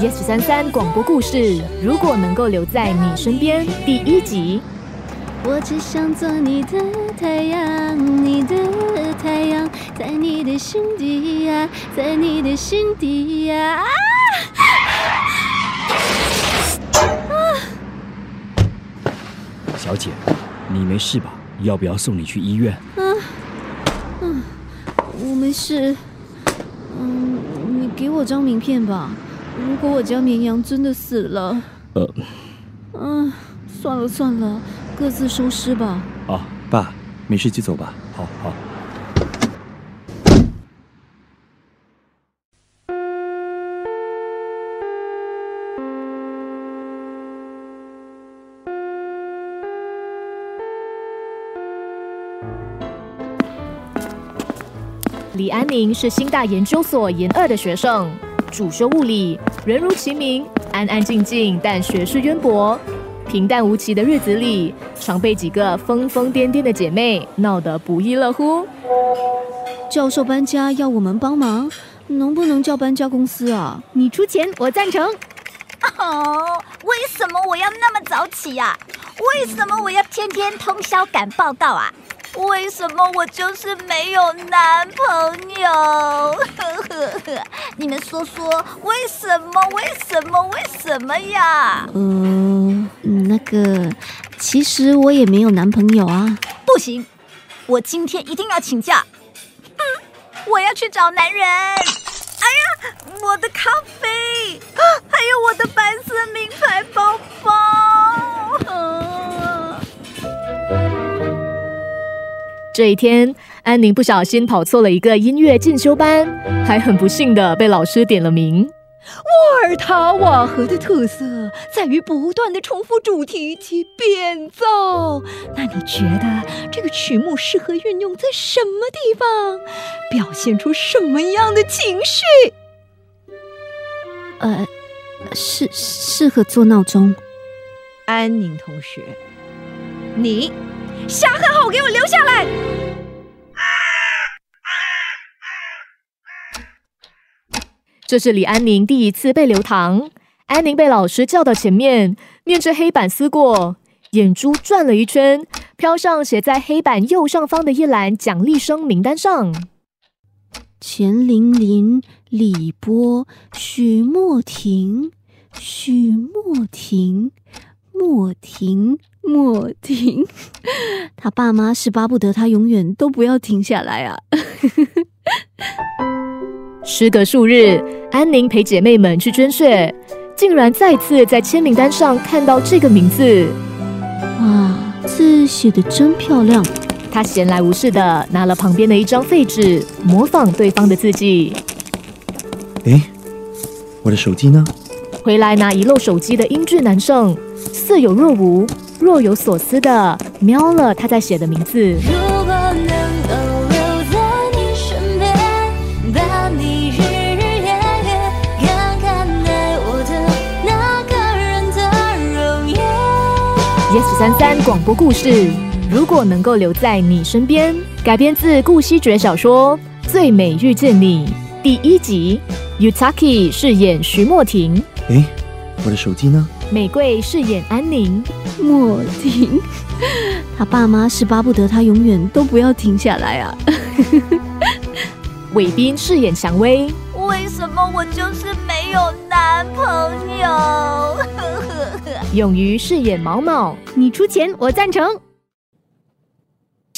Yes 三三广播故事，如果能够留在你身边，第一集。我只想做你的太阳，你的太阳，在你的心底呀，在你的心底呀。啊小姐，你没事吧？要不要送你去医院？啊嗯，我没事。嗯，你给我张名片吧。如果我家绵羊真的死了，呃，嗯，算了算了。各自收尸吧。啊，爸，没事就走吧。好好。李安宁是新大研究所研二的学生，主修物理，人如其名，安安静静，但学识渊博。平淡无奇的日子里，常被几个疯疯癫癫的姐妹闹得不亦乐乎。教授搬家要我们帮忙，能不能叫搬家公司啊？你出钱，我赞成。哦，为什么我要那么早起呀？为什么我要天天通宵赶报告啊？为什么我就是没有男朋友？你们说说，为什么？为什么？为什么呀？嗯，那个，其实我也没有男朋友啊。不行，我今天一定要请假。我要去找男人。哎呀，我的咖啡，这一天，安宁不小心跑错了一个音乐进修班，还很不幸的被老师点了名。沃尔塔瓦河的特色在于不断的重复主题及变奏。那你觉得这个曲目适合运用在什么地方，表现出什么样的情绪？呃，适适合做闹钟。安宁同学，你。下课后给我留下来。这是李安宁第一次被留堂。安宁被老师叫到前面，面着黑板思过，眼珠转了一圈，飘上写在黑板右上方的一栏奖励生名单上：钱玲玲、李波、许莫婷、许莫婷、莫停。莫停，他爸妈是巴不得他永远都不要停下来啊！时隔数日，安宁陪姐妹们去捐血，竟然再次在签名单上看到这个名字。哇，字写的真漂亮！他闲来无事的拿了旁边的一张废纸，模仿对方的字迹。哎，我的手机呢？回来拿遗漏手机的英俊男生，似有若无。若有所思的瞄了他在写的名字。Yes 三三广播故事，如果能够留在你身边，改编自顾惜爵小说《最美遇见你》第一集，Utaki 饰演徐莫婷。哎，我的手机呢？玫瑰饰演安宁。莫婷，他爸妈是巴不得他永远都不要停下来啊！伟斌饰演蔷薇，为什么我就是没有男朋友？勇于饰演毛毛，你出钱我赞成。